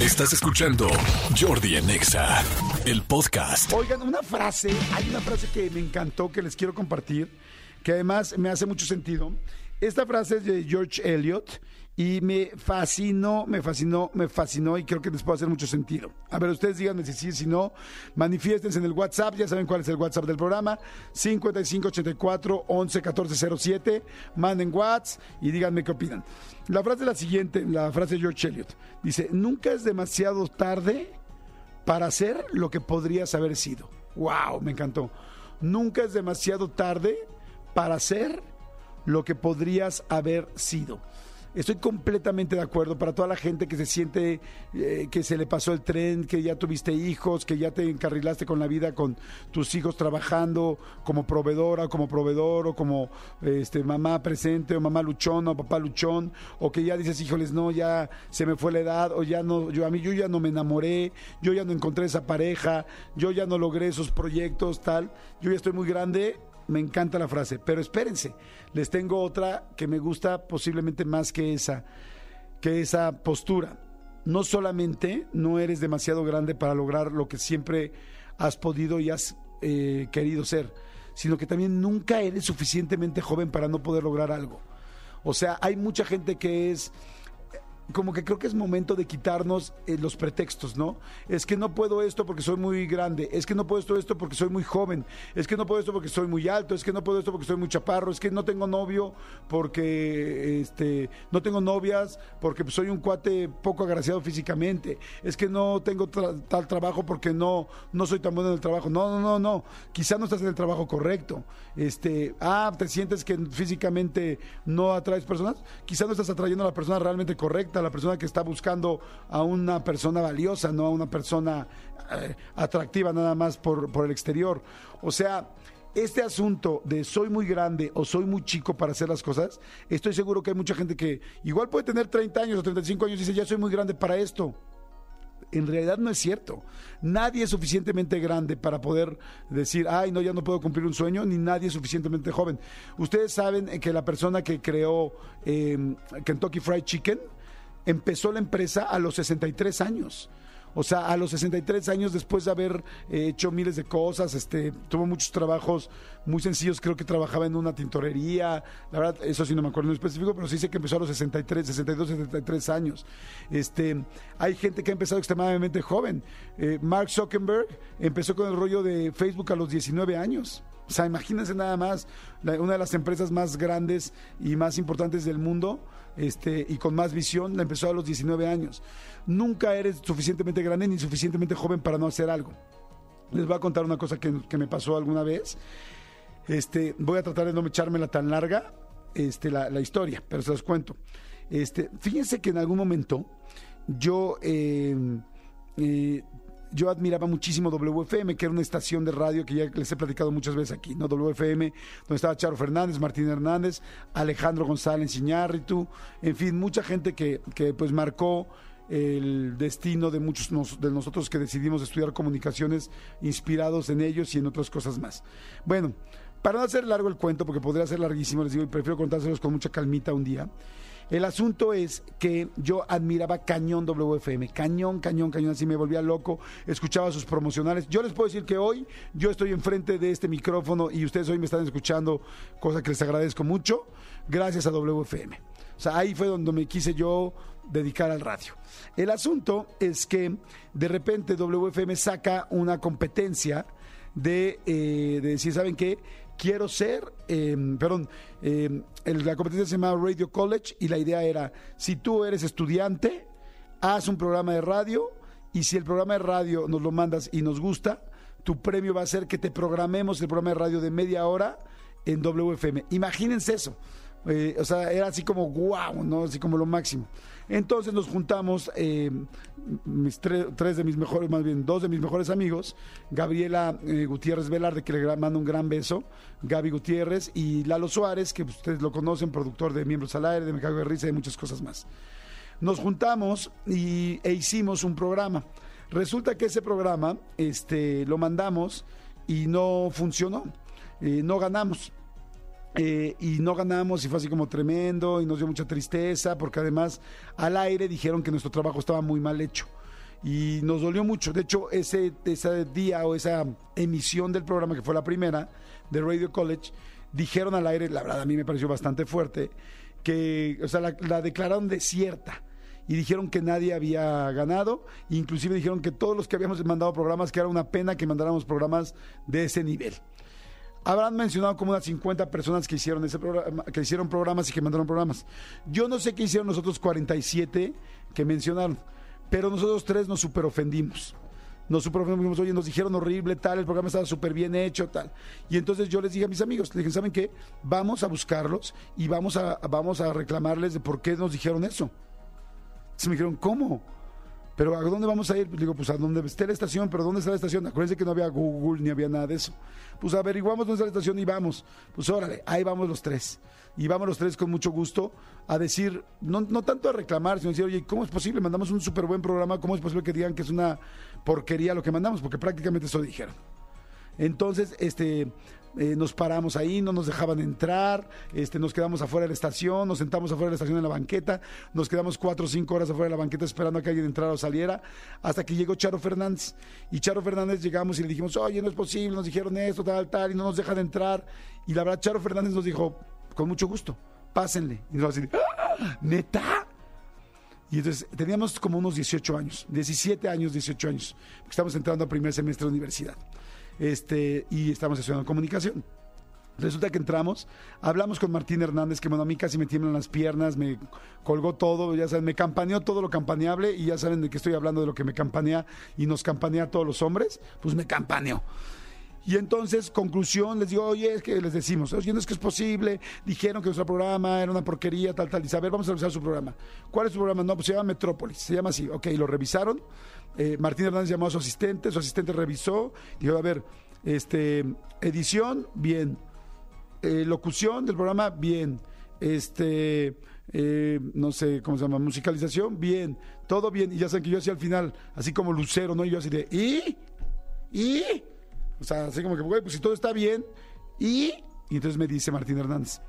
Estás escuchando Jordi Anexa, el podcast. Oigan, una frase, hay una frase que me encantó que les quiero compartir, que además me hace mucho sentido. Esta frase es de George Eliot y me fascinó, me fascinó, me fascinó y creo que les puede hacer mucho sentido. A ver, ustedes díganme si sí, si no, manifiéstense en el WhatsApp, ya saben cuál es el WhatsApp del programa, 5584 11 1407, manden WhatsApp y díganme qué opinan. La frase es la siguiente, la frase de George Eliot, dice, nunca es demasiado tarde para hacer lo que podrías haber sido. ¡Wow! Me encantó. Nunca es demasiado tarde para hacer lo que podrías haber sido. Estoy completamente de acuerdo para toda la gente que se siente eh, que se le pasó el tren, que ya tuviste hijos, que ya te encarrilaste con la vida con tus hijos trabajando como proveedora, como proveedor o como este mamá presente o mamá luchón o papá luchón o que ya dices, "Híjoles, no, ya se me fue la edad o ya no yo a mí yo ya no me enamoré, yo ya no encontré esa pareja, yo ya no logré esos proyectos tal, yo ya estoy muy grande." Me encanta la frase, pero espérense, les tengo otra que me gusta posiblemente más que esa, que esa postura. No solamente no eres demasiado grande para lograr lo que siempre has podido y has eh, querido ser, sino que también nunca eres suficientemente joven para no poder lograr algo. O sea, hay mucha gente que es como que creo que es momento de quitarnos eh, los pretextos, ¿no? Es que no puedo esto porque soy muy grande, es que no puedo esto, esto porque soy muy joven, es que no puedo esto porque soy muy alto, es que no puedo esto porque soy muy chaparro, es que no tengo novio porque este no tengo novias porque soy un cuate poco agraciado físicamente, es que no tengo tal trabajo porque no no soy tan bueno en el trabajo. No, no, no, no. Quizá no estás en el trabajo correcto. Este, ah, te sientes que físicamente no atraes personas, quizá no estás atrayendo a la persona realmente correcta la persona que está buscando a una persona valiosa, no a una persona eh, atractiva nada más por, por el exterior. O sea, este asunto de soy muy grande o soy muy chico para hacer las cosas, estoy seguro que hay mucha gente que igual puede tener 30 años o 35 años y dice, ya soy muy grande para esto. En realidad no es cierto. Nadie es suficientemente grande para poder decir, ay, no, ya no puedo cumplir un sueño, ni nadie es suficientemente joven. Ustedes saben que la persona que creó eh, Kentucky Fried Chicken, empezó la empresa a los 63 años. O sea, a los 63 años, después de haber eh, hecho miles de cosas, este, tuvo muchos trabajos muy sencillos. Creo que trabajaba en una tintorería. La verdad, eso sí no me acuerdo en específico, pero sí sé que empezó a los 63, 62, 63 años. Este, hay gente que ha empezado extremadamente joven. Eh, Mark Zuckerberg empezó con el rollo de Facebook a los 19 años. O sea, imagínense nada más, una de las empresas más grandes y más importantes del mundo este, y con más visión, la empezó a los 19 años. Nunca eres suficientemente grande ni suficientemente joven para no hacer algo. Les voy a contar una cosa que, me pasó alguna vez. Este, voy a tratar de no echármela tan larga este, la, historia, pero se los cuento. Este, fíjense que en algún momento yo eh, eh, yo admiraba muchísimo WFM, que era una estación de radio que ya les he platicado muchas veces aquí, ¿no? WFM, donde estaba Charo Fernández, Martín Hernández, Alejandro González Iñárritu, en fin, mucha gente que, que pues marcó el destino de muchos de nosotros que decidimos estudiar comunicaciones inspirados en ellos y en otras cosas más. Bueno, para no hacer largo el cuento, porque podría ser larguísimo, les digo, y prefiero contárselos con mucha calmita un día. El asunto es que yo admiraba cañón WFM, cañón, cañón, cañón, así me volvía loco, escuchaba sus promocionales. Yo les puedo decir que hoy yo estoy enfrente de este micrófono y ustedes hoy me están escuchando, cosa que les agradezco mucho, gracias a WFM. O sea, ahí fue donde me quise yo dedicar al radio. El asunto es que de repente WFM saca una competencia de, eh, de decir, ¿saben qué? Quiero ser, em, perdón, em, la competencia se llamaba Radio College y la idea era, si tú eres estudiante, haz un programa de radio y si el programa de radio nos lo mandas y nos gusta, tu premio va a ser que te programemos el programa de radio de media hora en WFM. Imagínense eso. Eh, o sea, era así como wow, ¿no? Así como lo máximo. Entonces nos juntamos, eh, mis tres de mis mejores, más bien dos de mis mejores amigos, Gabriela eh, Gutiérrez Velarde, que le mando un gran beso, Gaby Gutiérrez, y Lalo Suárez, que ustedes lo conocen, productor de Miembros al Aire, de Me Cago de y muchas cosas más. Nos juntamos y, e hicimos un programa. Resulta que ese programa este, lo mandamos y no funcionó, no ganamos. Eh, y no ganamos y fue así como tremendo y nos dio mucha tristeza porque además al aire dijeron que nuestro trabajo estaba muy mal hecho. y nos dolió mucho. De hecho, ese, ese día o esa emisión del programa, que fue la primera de Radio College, dijeron al aire, la verdad a mí me pareció bastante fuerte, que, o sea, la, la declararon desierta y dijeron que nadie había ganado, inclusive dijeron que todos los que habíamos mandado programas, que era una pena que mandáramos programas de ese nivel. Habrán mencionado como unas 50 personas que hicieron ese programa, que hicieron programas y que mandaron programas. Yo no sé qué hicieron los otros 47 que mencionaron, pero nosotros tres nos super ofendimos. Nos super ofendimos, oye, nos dijeron horrible, tal, el programa estaba súper bien hecho, tal. Y entonces yo les dije a mis amigos, les dije, ¿saben qué? Vamos a buscarlos y vamos a, vamos a reclamarles de por qué nos dijeron eso. Entonces me dijeron, ¿cómo? Pero ¿a dónde vamos a ir? Digo, pues a donde esté la estación, pero ¿dónde está la estación? Acuérdense que no había Google ni había nada de eso. Pues averiguamos dónde está la estación y vamos. Pues órale, ahí vamos los tres. Y vamos los tres con mucho gusto a decir, no, no tanto a reclamar, sino a decir, oye, ¿cómo es posible? Mandamos un súper buen programa, ¿cómo es posible que digan que es una porquería lo que mandamos? Porque prácticamente eso dijeron. Entonces, este, eh, nos paramos ahí, no nos dejaban entrar, este, nos quedamos afuera de la estación, nos sentamos afuera de la estación en la banqueta, nos quedamos cuatro o cinco horas afuera de la banqueta esperando a que alguien entrara o saliera, hasta que llegó Charo Fernández. Y Charo Fernández llegamos y le dijimos, oye, no es posible, nos dijeron esto, tal, tal, y no nos dejan entrar. Y la verdad, Charo Fernández nos dijo, con mucho gusto, pásenle. Y nos así, ¡Ah! ¿neta? Y entonces teníamos como unos 18 años, 17 años, 18 años, porque estamos entrando al primer semestre de universidad este, y estamos estudiando comunicación. Resulta que entramos, hablamos con Martín Hernández, que bueno, a mí casi me tiemblan las piernas, me colgó todo, ya saben, me campaneó todo lo campaneable y ya saben de que estoy hablando de lo que me campanea y nos campanea a todos los hombres, pues me campaneó. Y entonces, conclusión, les digo, oye, es que les decimos, oye, no es que es posible, dijeron que nuestro programa era una porquería, tal, tal. Dice, a vamos a revisar su programa. ¿Cuál es su programa? No, pues se llama Metrópolis, se llama así. Ok, lo revisaron. Eh, Martín Hernández llamó a su asistente, su asistente revisó, dijo, a ver, este, edición, bien. Eh, locución del programa, bien. Este, eh, no sé cómo se llama, musicalización, bien. Todo bien. Y ya saben que yo hacía al final, así como lucero, ¿no? Y yo así de, ¿y? ¿y? O sea, así como que, pues si todo está bien, y, y entonces me dice Martín Hernández,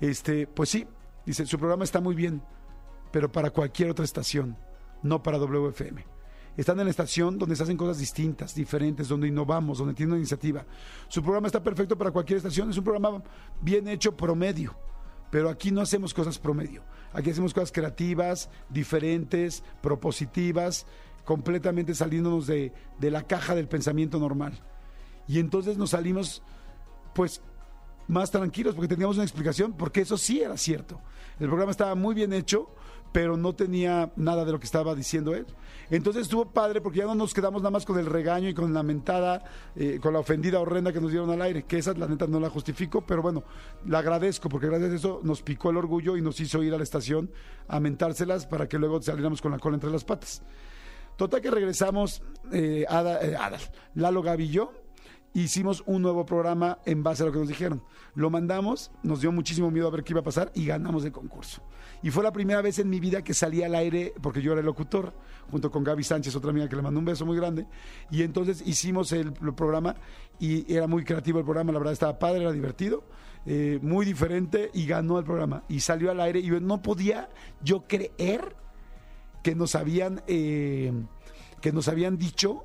este, pues sí, dice, su programa está muy bien, pero para cualquier otra estación, no para WFM. Están en la estación donde se hacen cosas distintas, diferentes, donde innovamos, donde tiene una iniciativa. Su programa está perfecto para cualquier estación, es un programa bien hecho promedio. Pero aquí no hacemos cosas promedio. Aquí hacemos cosas creativas, diferentes, propositivas, completamente saliéndonos de, de la caja del pensamiento normal. Y entonces nos salimos, pues, más tranquilos porque teníamos una explicación, porque eso sí era cierto. El programa estaba muy bien hecho, pero no tenía nada de lo que estaba diciendo él. Entonces estuvo padre porque ya no nos quedamos nada más con el regaño y con la mentada, eh, con la ofendida horrenda que nos dieron al aire, que esa la neta no la justifico, pero bueno, la agradezco porque gracias a eso nos picó el orgullo y nos hizo ir a la estación a mentárselas para que luego saliéramos con la cola entre las patas. Total que regresamos, eh, Ada, eh, Ada, Lalo Gavillo hicimos un nuevo programa en base a lo que nos dijeron. Lo mandamos, nos dio muchísimo miedo a ver qué iba a pasar y ganamos el concurso. Y fue la primera vez en mi vida que salí al aire, porque yo era el locutor, junto con Gaby Sánchez, otra amiga que le mandó un beso muy grande. Y entonces hicimos el, programa y era muy creativo el programa, la verdad estaba padre, era divertido. Eh, muy diferente y ganó el programa y salió al aire y no podía yo creer que nos habían eh, que nos habían dicho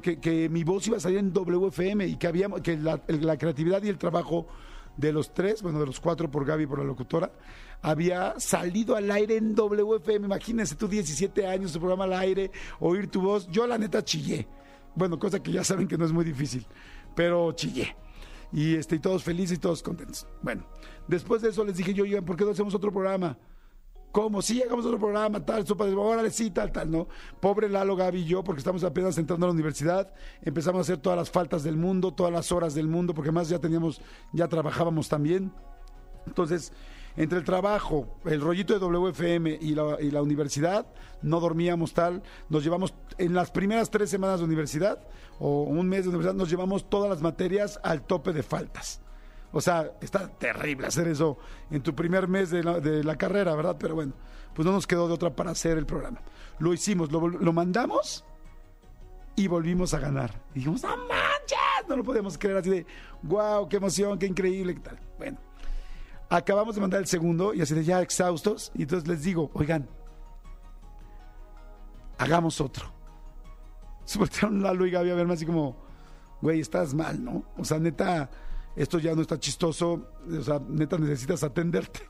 que, mi voz iba a salir en WFM y que, había, que la, creatividad y el trabajo de los tres, bueno, de los cuatro por Gaby, por la locutora, había salido al aire en WFM. Imagínense tú, 17 años, tu programa al aire, oír tu voz. Yo, la neta, chillé. Bueno, cosa que ya saben que no es muy difícil, pero chillé. Y, este, todos felices y todos contentos. Bueno, después de eso les dije yo, ¿por qué no hacemos otro programa? ¿Cómo? Sí, hagamos otro programa, tal, sopa de órale, sí, tal, tal, ¿no? Pobre Lalo, Gaby y yo, porque estamos apenas entrando a la universidad, empezamos a hacer todas las faltas del mundo, todas las horas del mundo, porque más ya teníamos, ya trabajábamos también. Entonces, entre el trabajo, el rollito de WFM y la, y la universidad, no dormíamos tal, nos llevamos, en las primeras tres semanas de universidad, o un mes de universidad, nos llevamos todas las materias al tope de faltas. O sea, está terrible hacer eso en tu primer mes de la, carrera, ¿verdad? Pero bueno, pues no nos quedó de otra para hacer el programa. Lo hicimos, lo, mandamos y volvimos a ganar. Y dijimos, ¡no manches! No lo podíamos creer así de, ¡wow! ¡Qué emoción! ¡Qué increíble! ¿Qué tal? Bueno, acabamos de mandar el segundo y así de ya exhaustos. Y entonces les digo, oigan, hagamos otro. Se voltearon Lalo y Gaby a verme así como, güey, estás mal, ¿no? O sea, neta, esto ya no está chistoso, o sea, neta necesitas atenderte.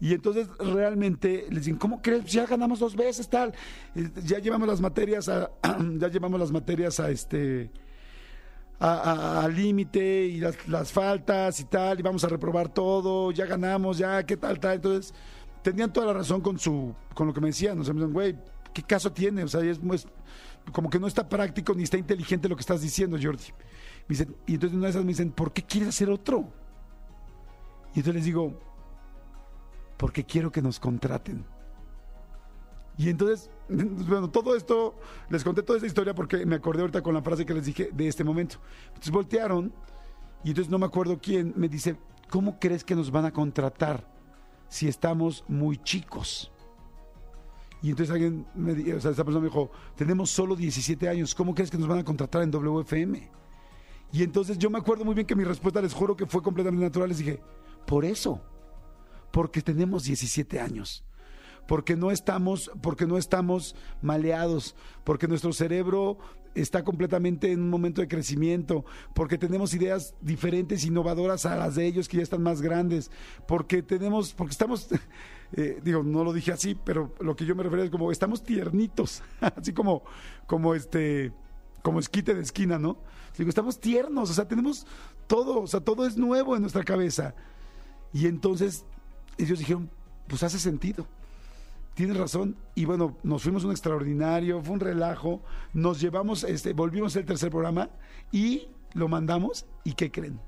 Y entonces realmente les dicen, ¿cómo crees? Ya ganamos dos veces, tal. Eh, Ya llevamos las materias a, ya llevamos las materias a este al límite y las, faltas y tal, y vamos a reprobar todo, ya ganamos, ya, qué tal, tal. Entonces, tenían toda la razón con su, con lo que me decían. O sea, me decían, güey, ¿qué caso tiene? O sea, es como que no está práctico ni está inteligente lo que estás diciendo, Jordi. Y entonces una de esas me dicen, ¿por qué quieres hacer otro? Y entonces les digo, porque quiero que nos contraten. Y entonces, bueno, todo esto, les conté toda esta historia porque me acordé ahorita con la frase que les dije de este momento. Entonces voltearon y entonces no me acuerdo quién me dice, ¿cómo crees que nos van a contratar si estamos muy chicos? Y entonces alguien, me, o sea, esta persona me dijo, tenemos solo 17 años, ¿cómo crees que nos van a contratar en WFM? Y entonces yo me acuerdo muy bien que mi respuesta, les juro que fue completamente natural, les dije, por eso, porque tenemos 17 años porque no estamos, porque no estamos maleados, porque nuestro cerebro está completamente en un momento de crecimiento, porque tenemos ideas diferentes, innovadoras a las de ellos que ya están más grandes, porque tenemos, porque estamos, eh, digo, no lo dije así, pero lo que yo me refería es como estamos tiernitos, así como, como este, como esquite de esquina, ¿no? Digo, estamos tiernos, o sea, tenemos todo, o sea, todo es nuevo en nuestra cabeza. Y entonces ellos dijeron, pues hace sentido. Tienes razón. Y bueno, nos fuimos un extraordinario, fue un relajo. Nos llevamos, este, volvimos el tercer programa y lo mandamos. ¿Y qué creen?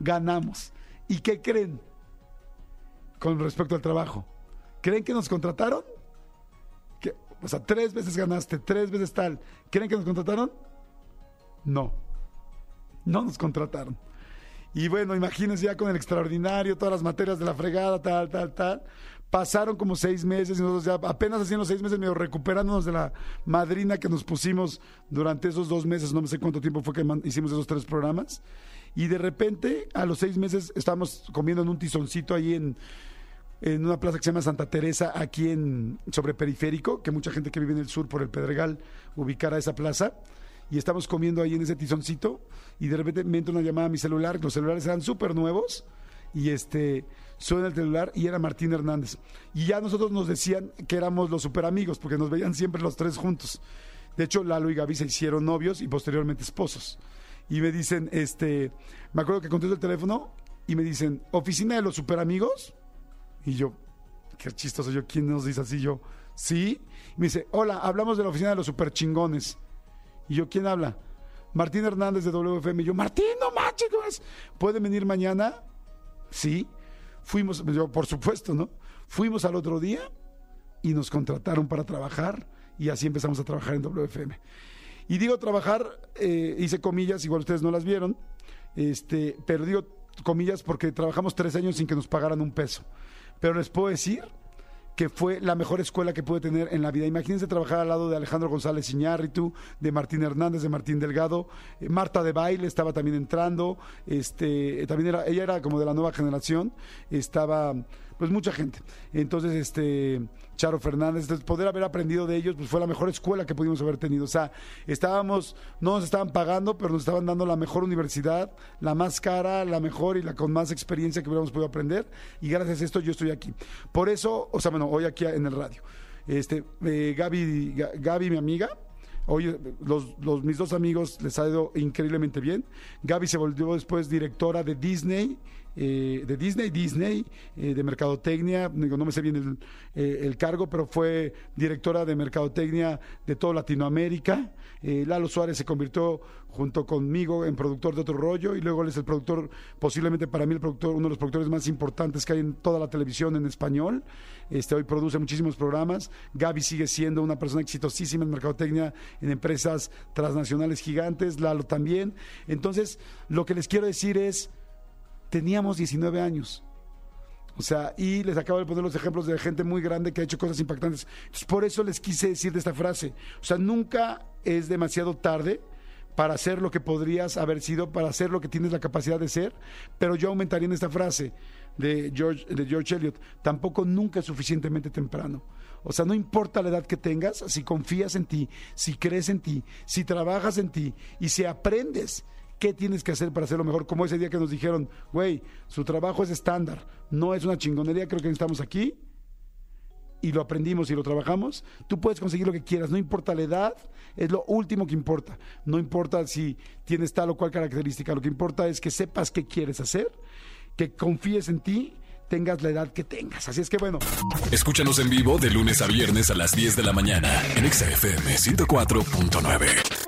Ganamos. ¿Y qué creen? Con respecto al trabajo. ¿Creen que nos contrataron? O sea, tres veces ganaste, tres veces tal. ¿Creen que nos contrataron? No. No nos contrataron. Y bueno, imagínense ya con el extraordinario, todas las materias de la fregada, tal, tal, tal. Pasaron como seis meses y nosotros ya apenas haciendo seis meses medio recuperándonos de la madrina que nos pusimos durante esos dos meses, no sé cuánto tiempo fue que hicimos esos tres programas. Y de repente, a los seis meses, estábamos comiendo en un tizoncito ahí en, en una plaza que se llama Santa Teresa, aquí en sobre Periférico, que mucha gente que vive en el sur por el Pedregal ubicará esa plaza. Y estamos comiendo ahí en ese tizoncito y de repente me entra una llamada a mi celular, los celulares eran súper nuevos y este suena el celular y era Martín Hernández. Y ya nosotros nos decían que éramos los super amigos porque nos veían siempre los tres juntos. De hecho, Lalo y Gaby se hicieron novios y posteriormente esposos. Y me dicen, este, me acuerdo que contesto el teléfono y me dicen, ¿oficina de los super amigos? Y yo, qué chistoso yo, ¿quién nos dice así? Yo, sí. Me dice, hola, hablamos de la oficina de los super chingones. Y yo, ¿quién habla? Martín Hernández de WFM. Y yo, Martín, no manches. ¿pueden venir mañana? Sí. Fuimos, yo, por supuesto, ¿no? Fuimos al otro día y nos contrataron para trabajar y así empezamos a trabajar en WFM. Y digo trabajar, eh, hice comillas, igual ustedes no las vieron, este, pero digo comillas porque trabajamos tres años sin que nos pagaran un peso. Pero les puedo decir que fue la mejor escuela que pude tener en la vida. Imagínense trabajar al lado de Alejandro González Iñárritu, de Martín Hernández, de Martín Delgado, eh, Marta de Baile estaba también entrando, este, también era, ella era como de la nueva generación, estaba pues mucha gente. Entonces, este, Charo Fernández, entonces, poder haber aprendido de ellos, pues fue la mejor escuela que pudimos haber tenido. O sea, estábamos, no nos estaban pagando, pero nos estaban dando la mejor universidad, la más cara, la mejor y la con más experiencia que hubiéramos podido aprender. Y gracias a esto yo estoy aquí. Por eso, o sea, bueno, hoy aquí en el radio. Este, eh, Gaby, Ga- Gaby, mi amiga, Hoy los, los- mis dos amigos les ha ido increíblemente bien. Gaby se volvió después directora de Disney, eh, de Disney, Disney, eh, de Mercadotecnia. No me sé bien el, eh, el cargo, pero fue directora de Mercadotecnia de toda Latinoamérica. Lalo Suárez se convirtió junto conmigo en productor de otro rollo y luego él es el productor, posiblemente para mí el productor, uno de los productores más importantes que hay en toda la televisión en español. Este, hoy produce muchísimos programas. Gaby sigue siendo una persona exitosísima en mercadotecnia, en empresas transnacionales gigantes, Lalo también. Entonces, lo que les quiero decir es, teníamos 19 años. O sea, y les acabo de poner los ejemplos de gente muy grande que ha hecho cosas impactantes. Entonces, por eso les quise decir de esta frase. O sea, nunca es demasiado tarde para hacer lo que podrías haber sido, para hacer lo que tienes la capacidad de ser, pero yo aumentaría en esta frase de George, de George Eliot, tampoco nunca es suficientemente temprano. O sea, no importa la edad que tengas, si confías en ti, si crees en ti, si trabajas en ti y si aprendes qué tienes que hacer para hacerlo mejor, como ese día que nos dijeron, güey, su trabajo es estándar, no es una chingonería, creo que estamos aquí y lo aprendimos y lo trabajamos, tú puedes conseguir lo que quieras, no importa la edad, es lo último que importa. No importa si tienes tal o cual característica, lo que importa es que sepas qué quieres hacer, que confíes en ti tengas la edad que tengas. Así es que bueno. Escúchanos en vivo de lunes a viernes a las 10 de la mañana en XFM 104.9.